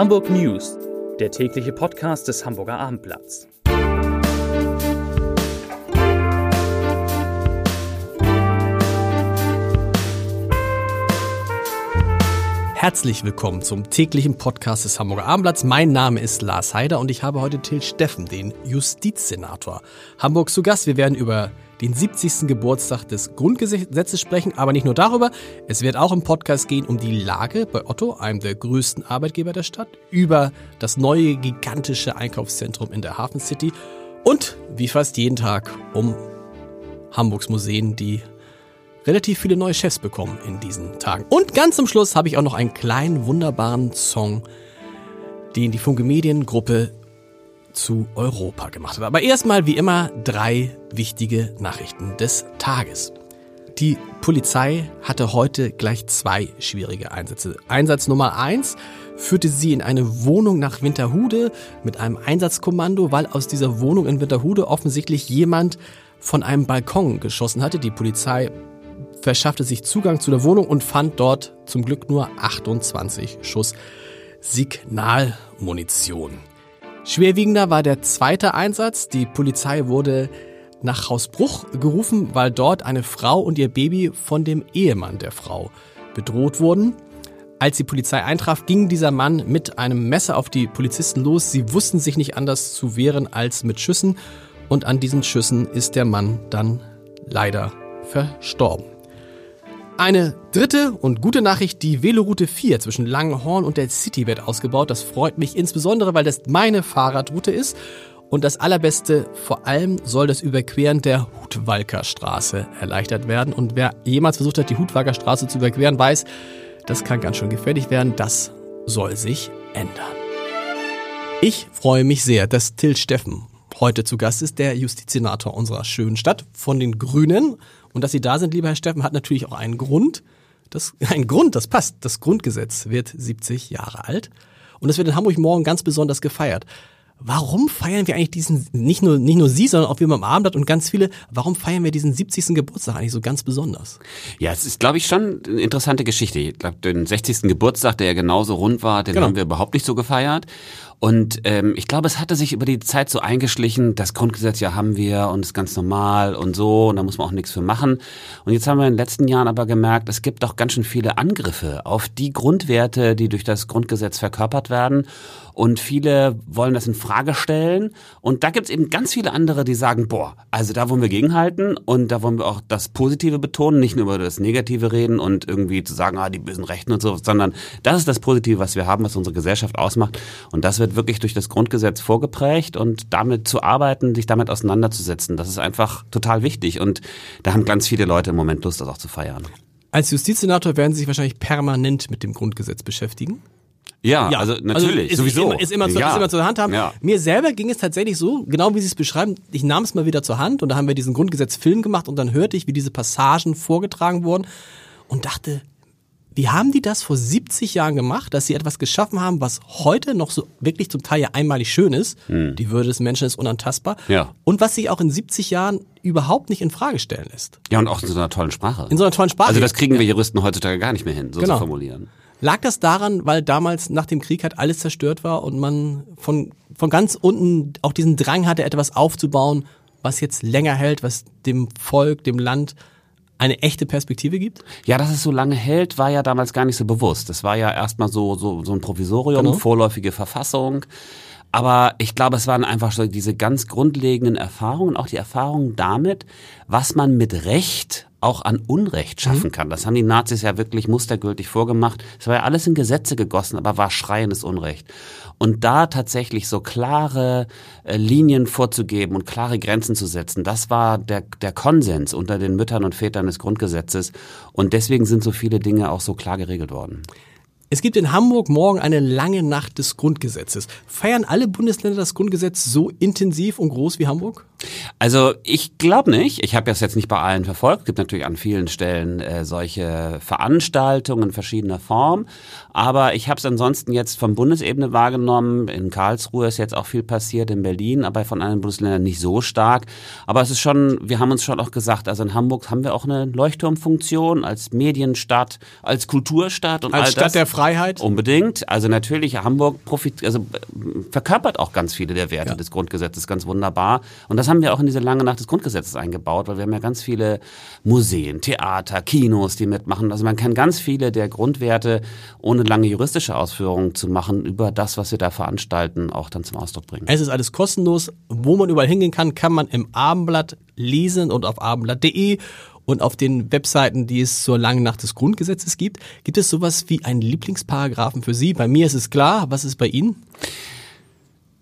Hamburg News, der tägliche Podcast des Hamburger Abendblatts. Herzlich willkommen zum täglichen Podcast des Hamburger Abendblatts. Mein Name ist Lars Heider und ich habe heute Till Steffen, den Justizsenator, Hamburg zu Gast. Wir werden über den 70. Geburtstag des Grundgesetzes sprechen, aber nicht nur darüber. Es wird auch im Podcast gehen um die Lage bei Otto, einem der größten Arbeitgeber der Stadt, über das neue gigantische Einkaufszentrum in der Hafen City und wie fast jeden Tag um Hamburgs Museen, die relativ viele neue Chefs bekommen in diesen Tagen. Und ganz zum Schluss habe ich auch noch einen kleinen, wunderbaren Song, den die Funke Mediengruppe zu Europa gemacht hat. Aber erstmal wie immer drei wichtige Nachrichten des Tages. Die Polizei hatte heute gleich zwei schwierige Einsätze. Einsatz Nummer eins führte sie in eine Wohnung nach Winterhude mit einem Einsatzkommando, weil aus dieser Wohnung in Winterhude offensichtlich jemand von einem Balkon geschossen hatte. Die Polizei verschaffte sich Zugang zu der Wohnung und fand dort zum Glück nur 28 Schuss Signalmunition. Schwerwiegender war der zweite Einsatz. Die Polizei wurde nach Hausbruch gerufen, weil dort eine Frau und ihr Baby von dem Ehemann der Frau bedroht wurden. Als die Polizei eintraf, ging dieser Mann mit einem Messer auf die Polizisten los. Sie wussten sich nicht anders zu wehren als mit Schüssen. Und an diesen Schüssen ist der Mann dann leider verstorben. Eine dritte und gute Nachricht, die Veloroute 4 zwischen Langenhorn und der City wird ausgebaut. Das freut mich insbesondere, weil das meine Fahrradroute ist. Und das Allerbeste, vor allem soll das Überqueren der Hutwalker Straße erleichtert werden. Und wer jemals versucht hat, die Hutwalker Straße zu überqueren, weiß, das kann ganz schön gefährlich werden. Das soll sich ändern. Ich freue mich sehr, dass Till Steffen heute zu Gast ist, der Justizsenator unserer schönen Stadt von den Grünen. Und dass Sie da sind, lieber Herr Steffen, hat natürlich auch einen Grund. Das, ein Grund, das passt. Das Grundgesetz wird 70 Jahre alt. Und das wird in Hamburg morgen ganz besonders gefeiert. Warum feiern wir eigentlich diesen, nicht nur, nicht nur Sie, sondern auch wir beim Abendblatt und ganz viele, warum feiern wir diesen 70. Geburtstag eigentlich so ganz besonders? Ja, es ist, glaube ich, schon eine interessante Geschichte. Ich glaube, den 60. Geburtstag, der ja genauso rund war, den genau. haben wir überhaupt nicht so gefeiert. Und ähm, ich glaube, es hatte sich über die Zeit so eingeschlichen, das Grundgesetz ja haben wir und ist ganz normal und so und da muss man auch nichts für machen. Und jetzt haben wir in den letzten Jahren aber gemerkt, es gibt doch ganz schön viele Angriffe auf die Grundwerte, die durch das Grundgesetz verkörpert werden. Und viele wollen das in Frage stellen. Und da gibt es eben ganz viele andere, die sagen, boah, also da wollen wir gegenhalten und da wollen wir auch das Positive betonen, nicht nur über das Negative reden und irgendwie zu sagen, ah, die bösen Rechten und so, sondern das ist das Positive, was wir haben, was unsere Gesellschaft ausmacht. Und das wird wird wirklich durch das Grundgesetz vorgeprägt und damit zu arbeiten, sich damit auseinanderzusetzen, das ist einfach total wichtig und da haben ganz viele Leute im Moment Lust, das auch zu feiern. Als Justizsenator werden Sie sich wahrscheinlich permanent mit dem Grundgesetz beschäftigen. Ja, ja, also, also natürlich, also ist, sowieso. Ist immer, ist, immer, ja. ist immer zur Hand haben. Ja. Mir selber ging es tatsächlich so, genau wie Sie es beschreiben, ich nahm es mal wieder zur Hand und da haben wir diesen Grundgesetzfilm gemacht und dann hörte ich, wie diese Passagen vorgetragen wurden und dachte, wie haben die das vor 70 Jahren gemacht, dass sie etwas geschaffen haben, was heute noch so wirklich zum Teil ja einmalig schön ist? Hm. Die Würde des Menschen ist unantastbar. Ja. Und was sich auch in 70 Jahren überhaupt nicht in Frage stellen lässt. Ja, und auch in so einer tollen Sprache. In so einer tollen Sprache. Also das kriegen wir Juristen heutzutage gar nicht mehr hin, so genau. zu formulieren. Lag das daran, weil damals nach dem Krieg halt alles zerstört war und man von, von ganz unten auch diesen Drang hatte, etwas aufzubauen, was jetzt länger hält, was dem Volk, dem Land eine echte Perspektive gibt? Ja, dass es so lange hält, war ja damals gar nicht so bewusst. Das war ja erstmal so, so, so ein Provisorium, genau. vorläufige Verfassung. Aber ich glaube, es waren einfach so diese ganz grundlegenden Erfahrungen, auch die Erfahrungen damit, was man mit Recht auch an Unrecht schaffen mhm. kann. Das haben die Nazis ja wirklich mustergültig vorgemacht. Es war ja alles in Gesetze gegossen, aber war schreiendes Unrecht. Und da tatsächlich so klare äh, Linien vorzugeben und klare Grenzen zu setzen, das war der, der Konsens unter den Müttern und Vätern des Grundgesetzes. Und deswegen sind so viele Dinge auch so klar geregelt worden. Es gibt in Hamburg morgen eine lange Nacht des Grundgesetzes. Feiern alle Bundesländer das Grundgesetz so intensiv und groß wie Hamburg? Also ich glaube nicht. Ich habe das jetzt nicht bei allen verfolgt. Es gibt natürlich an vielen Stellen äh, solche Veranstaltungen in verschiedener Form. Aber ich habe es ansonsten jetzt von Bundesebene wahrgenommen. In Karlsruhe ist jetzt auch viel passiert, in Berlin, aber von anderen Bundesländern nicht so stark. Aber es ist schon, wir haben uns schon auch gesagt, also in Hamburg haben wir auch eine Leuchtturmfunktion als Medienstadt, als Kulturstadt und als all Stadt das. der Freiheit. Unbedingt. Also natürlich, Hamburg profit, also äh, verkörpert auch ganz viele der Werte Ja. des Grundgesetzes ganz wunderbar. Und das haben wir auch in diese lange Nacht des Grundgesetzes eingebaut, weil wir haben ja ganz viele Museen, Theater, Kinos, die mitmachen. Also man kann ganz viele der Grundwerte, ohne lange juristische Ausführungen zu machen, über das, was wir da veranstalten, auch dann zum Ausdruck bringen. Es ist alles kostenlos. Wo man überall hingehen kann, kann man im Abendblatt lesen und auf abendblatt.de und auf den Webseiten, die es zur langen Nacht des Grundgesetzes gibt. Gibt es sowas wie einen Lieblingsparagraphen für Sie? Bei mir ist es klar. Was ist bei Ihnen?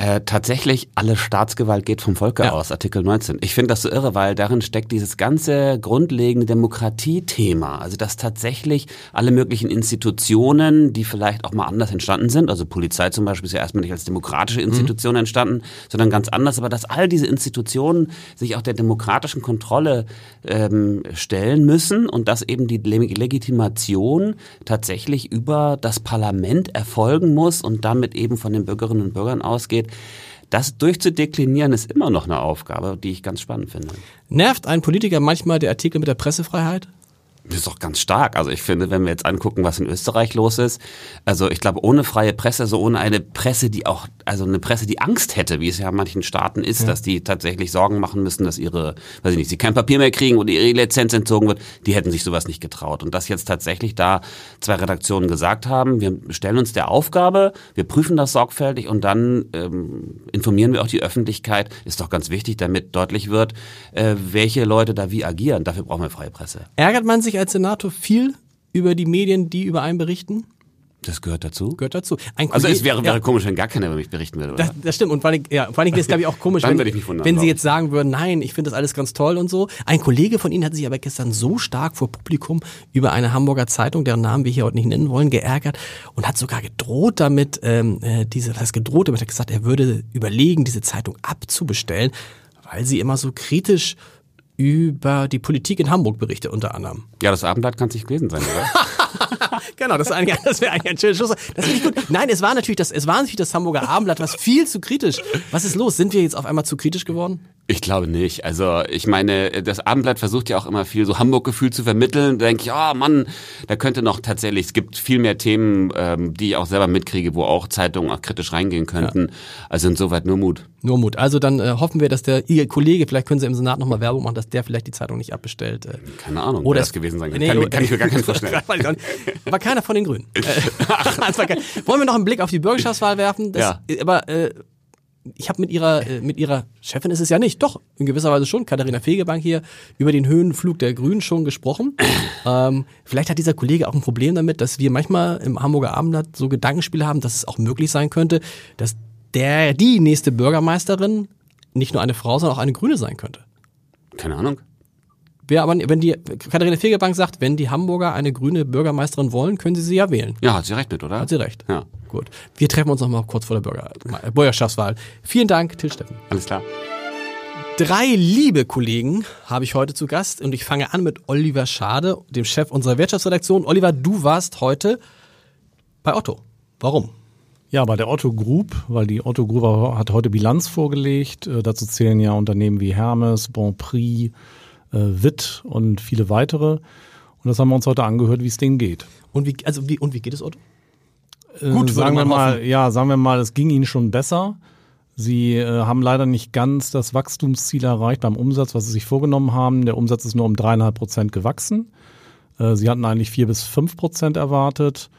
Äh, tatsächlich, alle Staatsgewalt geht vom Volke Ja. aus, Artikel 19. Ich finde das so irre, weil darin steckt dieses ganze grundlegende Demokratiethema. Also dass tatsächlich alle möglichen Institutionen, die vielleicht auch mal anders entstanden sind, also Polizei zum Beispiel ist ja erstmal nicht als demokratische Institution entstanden, sondern ganz anders, aber dass all diese Institutionen sich auch der demokratischen Kontrolle ähm, stellen müssen und dass eben die Le- Legitimation tatsächlich über das Parlament erfolgen muss und damit eben von den Bürgerinnen und Bürgern ausgeht. Das durchzudeklinieren ist immer noch eine Aufgabe, die ich ganz spannend finde. Nervt ein Politiker manchmal der Artikel mit der Pressefreiheit? Das ist doch ganz stark. Also ich finde, wenn wir jetzt angucken, was in Österreich los ist, also ich glaube, ohne freie Presse, so ohne eine Presse, die auch, also eine Presse, die Angst hätte, wie es ja in manchen Staaten ist, dass die tatsächlich Sorgen machen müssen, dass ihre, weiß ich nicht, sie kein Papier mehr kriegen oder ihre Lizenz entzogen wird, die hätten sich sowas nicht getraut. Und dass jetzt tatsächlich da zwei Redaktionen gesagt haben, wir stellen uns der Aufgabe, wir prüfen das sorgfältig und dann ähm, informieren wir auch die Öffentlichkeit, ist doch ganz wichtig, damit deutlich wird, äh, welche Leute da wie agieren. Dafür brauchen wir freie Presse. Ärgert man sich als Senator viel über die Medien, die über einen berichten? Das gehört dazu. Gehört dazu. Ein Also es wäre, wäre ja. komisch, wenn gar keiner über mich berichten würde, oder? Das, das stimmt. Und vor allem, ja, vor allem ist es, glaube ich, auch komisch, wenn, wundern, wenn Sie jetzt sagen würden, nein, ich finde das alles ganz toll und so. Ein Kollege von Ihnen hat sich aber gestern so stark vor Publikum über eine Hamburger Zeitung, deren Namen wir hier heute nicht nennen wollen, geärgert und hat sogar gedroht damit, ähm, äh, diese, heißt gedroht damit, hat gesagt, er würde überlegen, diese Zeitung abzubestellen, weil sie immer so kritisch über die Politik in Hamburg berichtet, unter anderem. Ja, das Abendblatt kann es nicht gewesen sein, oder? Genau, das, eigentlich, das wäre eigentlich ein schöner Schluss. Das finde ich gut. Nein, es war natürlich das, es war natürlich das Hamburger Abendblatt, was viel zu kritisch. Was ist los? Sind wir jetzt auf einmal zu kritisch geworden? Ich glaube nicht. Also ich meine, das Abendblatt versucht ja auch immer viel so Hamburg-Gefühl zu vermitteln. Da denke ich, oh Mann, da könnte noch tatsächlich, es gibt viel mehr Themen, ähm, die ich auch selber mitkriege, wo auch Zeitungen auch kritisch reingehen könnten. Also insoweit nur Mut. Nur Mut. Also dann äh, hoffen wir, dass der Ihr Kollege, vielleicht können Sie im Senat nochmal Werbung machen, dass der vielleicht die Zeitung nicht abbestellt. Äh, Keine Ahnung, Oder es- das gewesen sein kann. Nee, kann, kann ich mir gar keinen vorstellen. War keiner von den Grünen. Äh, Wollen wir noch einen Blick auf die Bürgerschaftswahl werfen? Das, Ja. Aber äh, ich habe mit ihrer äh, mit ihrer Chefin ist es ja nicht, doch in gewisser Weise schon, Katharina Fegebank hier über den Höhenflug der Grünen schon gesprochen. ähm, vielleicht hat dieser Kollege auch ein Problem damit, dass wir manchmal im Hamburger Abendblatt so Gedankenspiele haben, dass es auch möglich sein könnte, dass der die nächste Bürgermeisterin nicht nur eine Frau, sondern auch eine Grüne sein könnte. Keine Ahnung. Wer aber, wenn die Katharina Fegebank sagt, wenn die Hamburger eine grüne Bürgermeisterin wollen, können sie sie ja wählen. Ja, hat sie recht mit, oder? Hat sie recht. Ja, Gut. Wir treffen uns noch mal kurz vor der Bürger, Bürgerschaftswahl. Vielen Dank, Till Steffen. alles klar. Drei liebe Kollegen habe ich heute zu Gast und ich fange an mit Oliver Schade, dem Chef unserer Wirtschaftsredaktion. Oliver, du warst heute bei Otto. Warum? Ja, bei der Otto Group, weil die Otto Group hat heute Bilanz vorgelegt. Äh, dazu zählen ja Unternehmen wie Hermes, Bonprix, äh, Witt und viele weitere. Und das haben wir uns heute angehört, wie es denen geht. Und wie, also wie, und wie geht es Otto? Äh, Gut, sagen wir mal, hoffen. ja, sagen wir mal, es ging ihnen schon besser. Sie äh, haben leider nicht ganz das Wachstumsziel erreicht beim Umsatz, was sie sich vorgenommen haben. Der Umsatz ist nur um dreieinhalb Prozent gewachsen. Äh, sie hatten eigentlich vier bis fünf Prozent erwartet.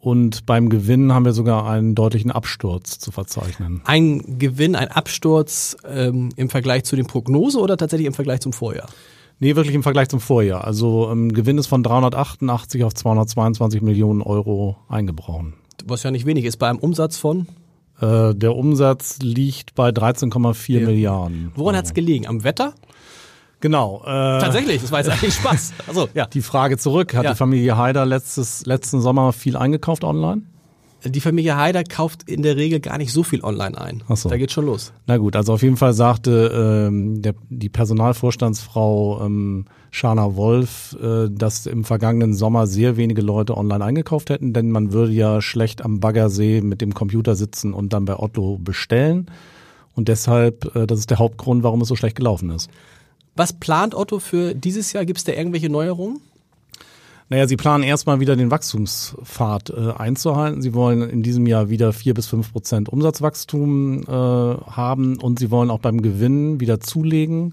Und beim Gewinn haben wir sogar einen deutlichen Absturz zu verzeichnen. Ein Gewinn, ein Absturz ähm, im Vergleich zu den Prognosen oder tatsächlich im Vergleich zum Vorjahr? Nee, wirklich im Vergleich zum Vorjahr. Also ähm, Gewinn ist von 388 auf 222 Millionen Euro eingebrochen. Was ja nicht wenig ist, bei einem Umsatz von. Äh, der Umsatz liegt bei 13,4 Ja. Milliarden. Woran Euro. hat's gelegen? Am Wetter? Genau. Äh, Tatsächlich, das war jetzt eigentlich Spaß. Also ja. Die Frage zurück, hat Ja. die Familie Haider letztes, letzten Sommer viel eingekauft online? die Familie Haider kauft in der Regel gar nicht so viel online ein. Ach so. Da geht schon los. Na gut, also auf jeden Fall sagte ähm, der, die Personalvorstandsfrau ähm, Shana Wolf, äh, dass im vergangenen Sommer sehr wenige Leute online eingekauft hätten, denn man würde ja schlecht am Baggersee mit dem Computer sitzen und dann bei Otto bestellen. Und deshalb, äh, das ist der Hauptgrund, warum es so schlecht gelaufen ist. Was plant Otto für dieses Jahr? Gibt es da irgendwelche Neuerungen? Naja, sie planen erstmal wieder den Wachstumspfad äh, einzuhalten. Sie wollen in diesem Jahr wieder vier bis fünf Prozent Umsatzwachstum äh, haben und sie wollen auch beim Gewinn wieder zulegen.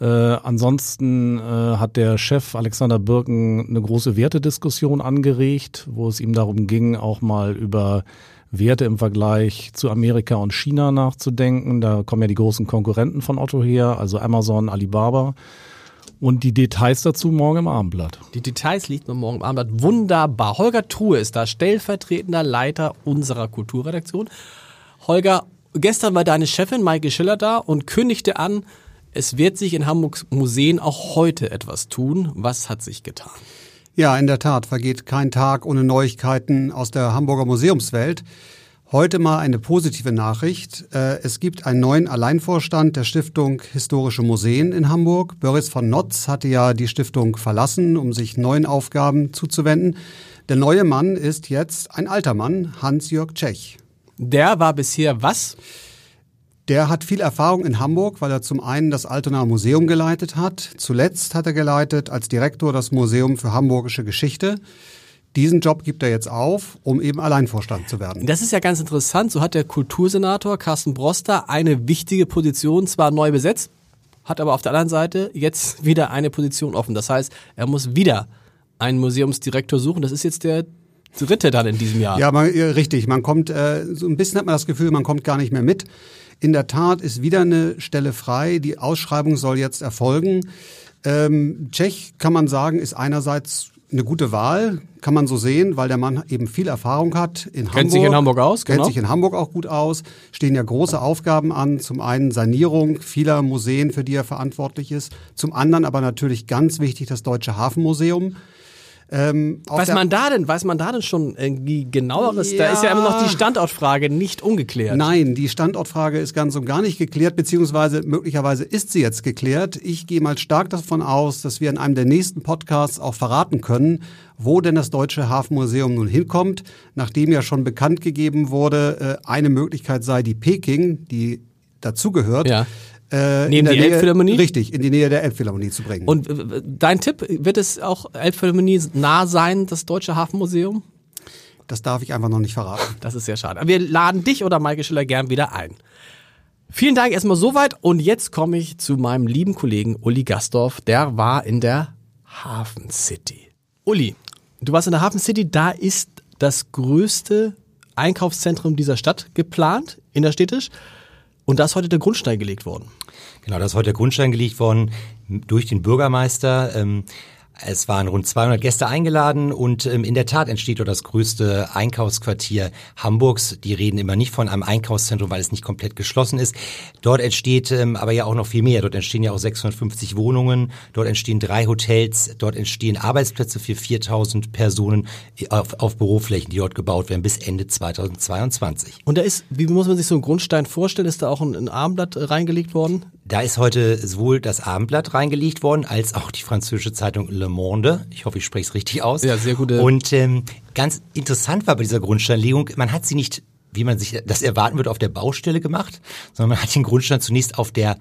Äh, ansonsten äh, hat der Chef Alexander Birken eine große Wertediskussion angeregt, wo es ihm darum ging, auch mal über Werte im Vergleich zu Amerika und China nachzudenken. Da kommen ja die großen Konkurrenten von Otto her, also Amazon, Alibaba. Und die Details dazu morgen im Abendblatt. Die Details liegt man morgen im Abendblatt. Wunderbar. Holger Truhe ist da, stellvertretender Leiter unserer Kulturredaktion. Holger, gestern war deine Chefin Maike Schiller da und kündigte an, es wird sich in Hamburgs Museen auch heute etwas tun. Was hat sich getan? Ja, in der Tat vergeht kein Tag ohne Neuigkeiten aus der Hamburger Museumswelt. Heute mal eine positive Nachricht. Äh, es gibt einen neuen Alleinvorstand der Stiftung Historische Museen in Hamburg. Boris von Notz hatte ja die Stiftung verlassen, um sich neuen Aufgaben zuzuwenden. Der neue Mann ist jetzt ein alter Mann, Hans-Jörg Tschech. Der war bisher was? Der hat viel Erfahrung in Hamburg, weil er zum einen das Altonaer Museum geleitet hat. Zuletzt hat er geleitet als Direktor das Museum für Hamburgische Geschichte. Diesen Job gibt er jetzt auf, um eben Alleinvorstand zu werden. Das ist ja ganz interessant. So hat der Kultursenator Carsten Broster eine wichtige Position zwar neu besetzt, hat aber auf der anderen Seite jetzt wieder eine Position offen. Das heißt, er muss wieder einen Museumsdirektor suchen. Das ist jetzt der dritte dann in diesem Jahr. Ja, man, richtig. Man kommt, äh, so ein bisschen hat man das Gefühl, man kommt gar nicht mehr mit. In der Tat ist wieder eine Stelle frei. Die Ausschreibung soll jetzt erfolgen. Ähm, Tschech kann man sagen, ist einerseits eine gute Wahl, kann man so sehen, weil der Mann eben viel Erfahrung hat in kennt Hamburg. Kennt sich in Hamburg aus, Kennt genau. sich in Hamburg auch gut aus. Stehen ja große Aufgaben an. Zum einen Sanierung vieler Museen, für die er verantwortlich ist. Zum anderen aber natürlich ganz wichtig das Deutsche Hafenmuseum. Ähm, weiß man da denn, weiß man da denn schon irgendwie genaueres? Ja. Da ist ja immer noch die Standortfrage nicht ungeklärt. Nein, die Standortfrage ist ganz und gar nicht geklärt, beziehungsweise möglicherweise ist sie jetzt geklärt. Ich gehe mal stark davon aus, dass wir in einem der nächsten Podcasts auch verraten können, wo denn das Deutsche Hafenmuseum nun hinkommt, nachdem ja schon bekannt gegeben wurde, äh, eine Möglichkeit sei die Peking, die dazugehört. Ja. Äh, Neben die Nähe, Elbphilharmonie? Richtig, in die Nähe der Elbphilharmonie zu bringen. Und äh, dein Tipp, wird es auch Elbphilharmonie nah sein, das Deutsche Hafenmuseum? Das darf ich einfach noch nicht verraten. Das ist sehr schade. Wir laden dich oder Maike Schiller gern wieder ein. Vielen Dank erstmal soweit und jetzt komme ich zu meinem lieben Kollegen Uli Gastorf. Der war in der Hafen City. Uli, du warst in der Hafen City, da ist das größte Einkaufszentrum dieser Stadt geplant, innerstädtisch. Und da ist heute der Grundstein gelegt worden. Genau, da ist heute der Grundstein gelegt worden durch den Bürgermeister. Ähm, es waren rund 200 Gäste eingeladen und ähm, in der Tat entsteht dort das größte Einkaufsquartier Hamburgs. Die reden immer nicht von einem Einkaufszentrum, weil es nicht komplett geschlossen ist. Dort entsteht ähm, aber ja auch noch viel mehr. Dort entstehen ja auch 650 Wohnungen, dort entstehen drei Hotels, dort entstehen Arbeitsplätze für 4000 Personen auf, auf Büroflächen, die dort gebaut werden bis Ende 2022. Und da ist, wie muss man sich so einen Grundstein vorstellen? Ist da auch ein, ein Abendblatt reingelegt worden? Da ist heute sowohl das Abendblatt reingelegt worden, als auch die französische Zeitung Le Monde. Ich hoffe, ich spreche es richtig aus. Ja, sehr gute. Und ähm, ganz interessant war bei dieser Grundsteinlegung, man hat sie nicht, wie man sich das erwarten würde, auf der Baustelle gemacht, sondern man hat den Grundstein zunächst auf der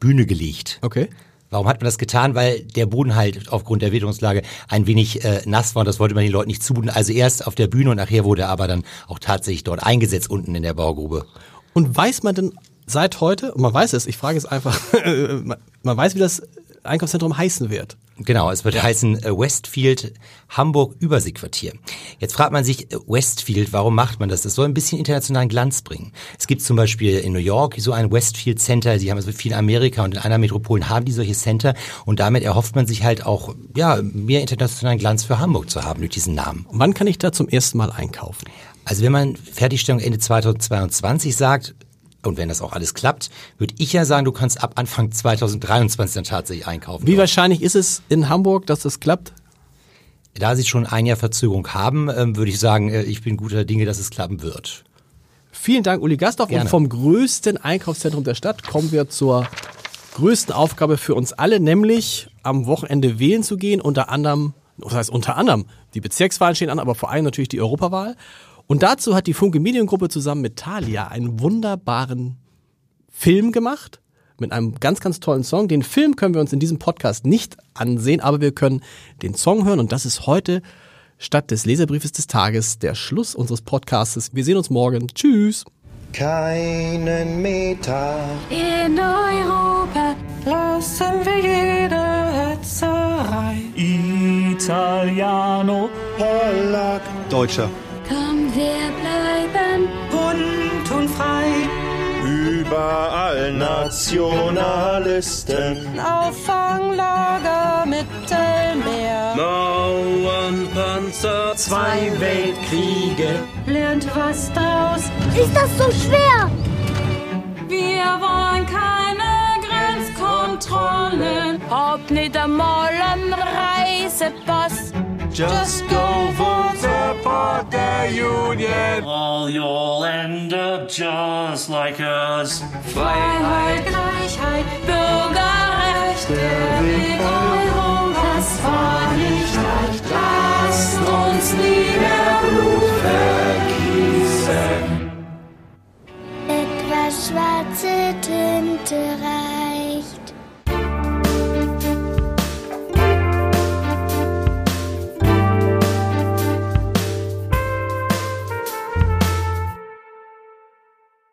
Bühne gelegt. Okay. Warum hat man das getan? Weil der Boden halt aufgrund der Witterungslage ein wenig äh, nass war und das wollte man den Leuten nicht zumuten. Also erst auf der Bühne und nachher wurde er aber dann auch tatsächlich dort eingesetzt unten in der Baugrube. Und weiß man denn seit heute, und man weiß es, ich frage es einfach, man weiß, wie das Einkaufszentrum heißen wird. Genau, es wird ja. heißen äh, Westfield Hamburg Überseequartier. Jetzt fragt man sich, äh, Westfield, warum macht man das? Das soll ein bisschen internationalen Glanz bringen. Es gibt zum Beispiel in New York so ein Westfield Center, die haben also viel in Amerika und in einer Metropolen haben die solche Center und damit erhofft man sich halt auch ja mehr internationalen Glanz für Hamburg zu haben durch diesen Namen. Und wann kann ich da zum ersten Mal einkaufen? Also wenn man Fertigstellung Ende 2022 sagt, und wenn das auch alles klappt, würde ich ja sagen, du kannst ab Anfang 2023 dann tatsächlich einkaufen. Wie dort. wahrscheinlich ist es in Hamburg, dass das klappt? Da Sie schon ein Jahr Verzögerung haben, ähm, würde ich sagen, äh, ich bin guter Dinge, dass es klappen wird. Vielen Dank, Uli Gastorf. Gerne. Und vom größten Einkaufszentrum der Stadt kommen wir zur größten Aufgabe für uns alle, nämlich am Wochenende wählen zu gehen. Unter anderem, das heißt unter anderem, die Bezirkswahlen stehen an, aber vor allem natürlich die Europawahl. Und dazu hat die Funke Mediengruppe zusammen mit Thalia einen wunderbaren Film gemacht mit einem ganz, ganz tollen Song. Den Film können wir uns in diesem Podcast nicht ansehen, aber wir können den Song hören und das ist heute statt des Leserbriefes des Tages der Schluss unseres Podcasts. Wir sehen uns morgen. Tschüss. Keinen Meter In Europa lassen wir jede Hetzerei. Italiano, Polack Deutscher. Komm, wir bleiben Bunt und frei. Überall Nationalisten Auffanglager Mittelmeer. Mauern, Panzer, zwei Weltkriege. Lernt was draus. Ist das so schwer? Wir wollen keine Grenzkontrollen. Ob nicht einmal ein Reisepass. Just go vote for the union. Well, you'll end up just like us. Freiheit, Gleichheit, Bürgerrechte,